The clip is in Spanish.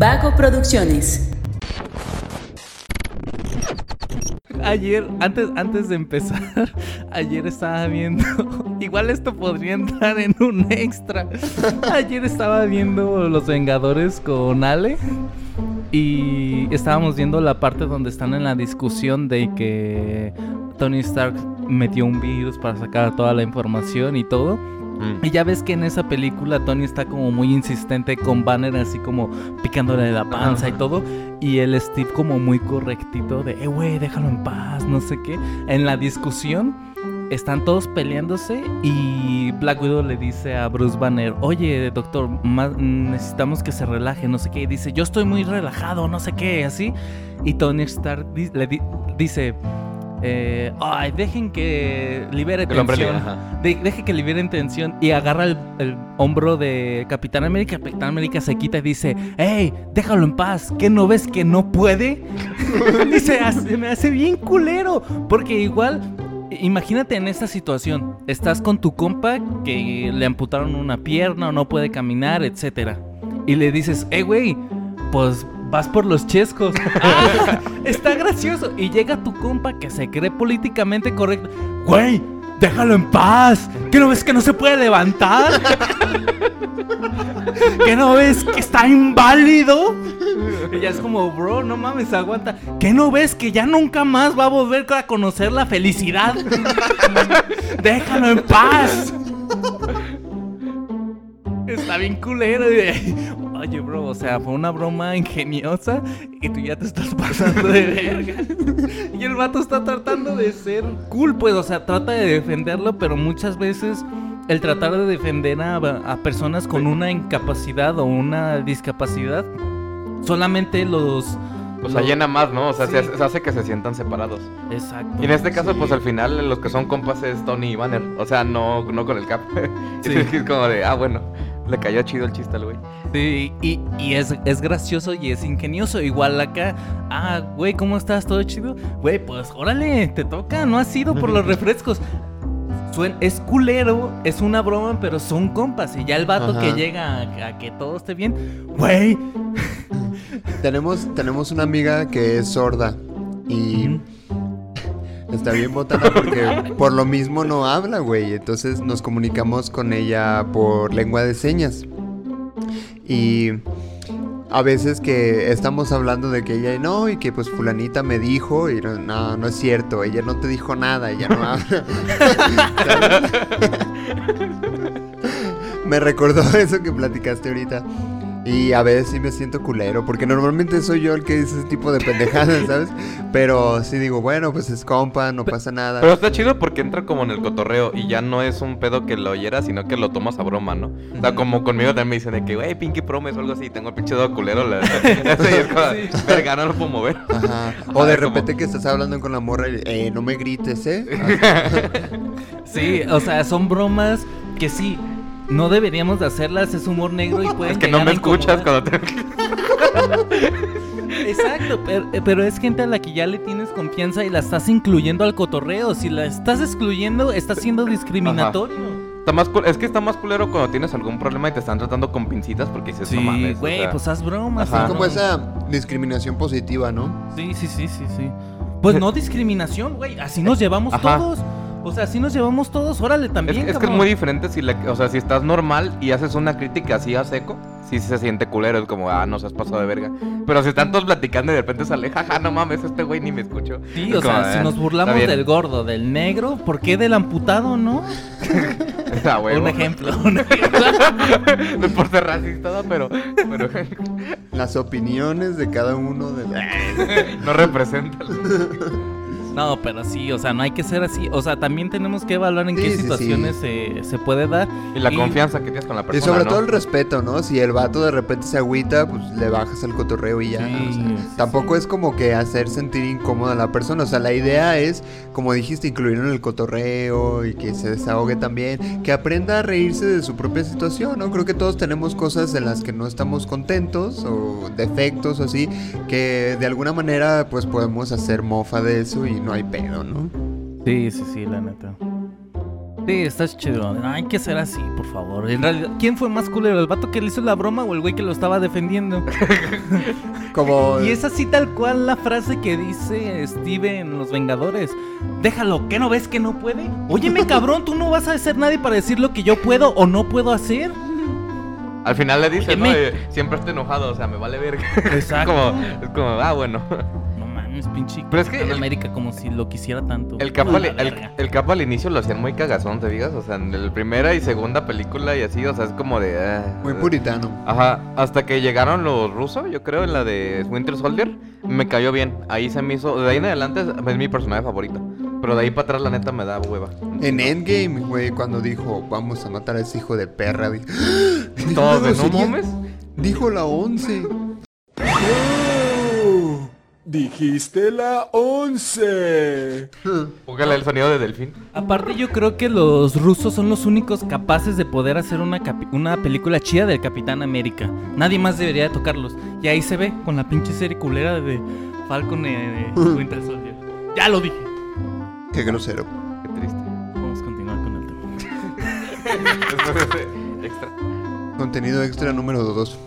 Vago Producciones. Ayer, antes, antes de empezar, ayer estaba viendo. Igual esto podría entrar en un extra. Ayer estaba viendo Los Vengadores con Ale. Y estábamos viendo la parte donde están en la discusión de que Tony Stark metió un virus para sacar toda la información y todo. Mm. Y ya ves que en esa película Tony está como muy insistente con Banner así como picándole la panza y todo. Y el Steve como muy correctito de, eh, güey, déjalo en paz, no sé qué. En la discusión están todos peleándose y Black Widow le dice a Bruce Banner, oye, doctor, más- necesitamos que se relaje, no sé qué. Y dice, yo estoy muy relajado, no sé qué, así. Y Tony Stark di- le di- dice, eh, ay, dejen que libere tensión. De- deje que liberen tensión y agarra el, el hombro de Capitán América. Capitán América se quita y dice: ¡Ey, déjalo en paz! ¿Qué no ves que no puede? y se, hace- me hace bien culero. Porque igual, imagínate en esta situación: estás con tu compa que le amputaron una pierna o no puede caminar, etcétera. Y le dices: ¡Eh, güey! Pues vas por los chescos. Ah, está Y llega tu compa que se cree políticamente correcto. ¡Güey! ¡Déjalo en paz! ¿Que no ves que no se puede levantar? ¿Que no ves que está inválido? Y ya es como, bro, no mames, aguanta. ¿Que no ves que ya nunca más va a volver a conocer la felicidad? ¡Déjalo en paz! Está bien culero. Oye, bro, o sea, fue una broma ingeniosa y tú ya te estás pasando de verga. Y el vato está tratando de ser cool, pues, o sea, trata de defenderlo, pero muchas veces el tratar de defender a, a personas con una incapacidad o una discapacidad, solamente los... Pues los- allena más, ¿no? O sea, Sí. se, hace, se hace que se sientan separados. Exacto. Y en este caso, Sí. pues al final los que son compas es Tony y Banner. O sea, no, no con el Cap. Sí. es como de, ah, bueno, le cayó chido el chiste al güey. Sí, y, y es, es gracioso y es ingenioso. Igual acá, ah, güey, ¿cómo estás? ¿Todo chido? Güey, pues órale, te toca, no has ido por los refrescos. Suen- es culero, es una broma, pero son compas. Y ya el vato Ajá. que llega a, a que todo esté bien, güey. Tenemos, tenemos una amiga que es sorda y está bien botada porque por lo mismo no habla, güey. Entonces nos comunicamos con ella por lengua de señas. Y a veces que estamos hablando de que ella no y que pues fulanita me dijo y no, no, no es cierto, ella no te dijo nada, ella no habla. me recordó eso que platicaste ahorita. Y a veces sí me siento culero, porque normalmente soy yo el que dice ese tipo de pendejadas, ¿sabes? Pero sí digo, bueno, pues es compa, no pasa nada. Pero está chido porque entra como en el cotorreo y ya no es un pedo que lo oyera, sino que lo tomas a broma, ¿no? O sea, como conmigo también me dicen de que, güey, Pinky Promise o algo así, tengo el pinche dedo culero. La... Es como, verga, no lo puedo mover. Ajá. O de como- repente que estás hablando con la morra y, eh, no me grites, ¿eh? Sí, o sea, son bromas que sí, no deberíamos de hacerlas, es humor negro y pueden Es que no me escuchas cuando te... Exacto, pero, pero es gente a la que ya le tienes confianza y la estás incluyendo al cotorreo. Si la estás excluyendo, estás siendo discriminatorio. Está más cul- Es que está más culero cuando tienes algún problema y te están tratando con pincitas porque dices, no mames. o güey, sea, pues haz bromas. ¿no? Como esa discriminación positiva, ¿no? Sí, sí, sí, sí, sí. Pues no discriminación, güey. Así nos llevamos Ajá. todos. O sea, así nos llevamos todos. Órale, también. es que es muy diferente si, la- o sea, si estás normal y haces una crítica así a seco, sí se siente culero, es como, ah, no se has pasado de verga. Pero si están todos platicando y de repente sale, jaja, no mames, este güey ni me escuchó. Sí, Es o sea, si "Ah, nos burlamos está bien". del gordo, del negro, ¿por qué del amputado, no? Ah. Un ejemplo. un ejemplo. no es por ser racista, pero, pero Las opiniones de cada uno de... no representa. No, pero sí, o sea, no hay que ser así. O sea, también tenemos que evaluar en Sí, qué sí, situaciones Se, se puede dar. Y la Y- confianza que tienes con la Y persona. sobre ¿no? todo el respeto, ¿no? Si el vato de repente se agüita, pues le bajas el cotorreo y ya. Sí, o sea, sí, tampoco sí. es como que hacer sentir incómoda a la persona. O sea, la idea es, como dijiste, incluirlo en el cotorreo y que se desahogue también. Que aprenda a reírse de su propia situación, ¿no? Creo que todos tenemos cosas en las que no estamos contentos o defectos o así. Que de alguna manera, pues podemos hacer mofa de eso y no hay pedo, ¿no? Sí, sí, sí, la neta. Sí, está chido. No, hay que ser así, por favor. En realidad, ¿quién fue más culero? ¿El vato que le hizo la broma o el güey que lo estaba defendiendo? Como. Y es así tal cual la frase que dice Steve en Los Vengadores. Déjalo, ¿qué no ves que no puede? Óyeme, cabrón, tú no vas a ser nadie para decir lo que yo puedo o no puedo hacer. Al final le dice, ¿no? Óyeme. Eh, siempre estoy enojado, o sea, me vale verga. Exacto. como, es como, ah, bueno. No mames, pinche. Pero es que el- América como si lo quisiera tanto. El capo, al, el, el capo al inicio lo hacían muy cagazón, ¿te digas? O sea, en la primera y segunda película y así, o sea, es como de... ah, Muy puritano. Ajá, hasta que llegaron los rusos, yo creo, en la de Winter Soldier, me cayó bien. Ahí se me hizo, de ahí en adelante es mi personaje favorito. Pero de ahí para atrás, la neta, me da hueva. En Endgame, güey, cuando dijo, vamos a matar a ese hijo de perra. di- Dijo Todo algo de, no mames. Dijo la 11. Dijiste la once. Póngale el sonido de delfín. Aparte yo creo que los rusos son los únicos capaces de poder hacer una, una película chida del Capitán América. Nadie más debería de tocarlos. Y ahí se ve con la pinche serie culera de Falcon de Winter Soldier. Ya lo dije. Qué grosero. Qué triste. Vamos a continuar con el tema. Extra. Contenido extra número 2.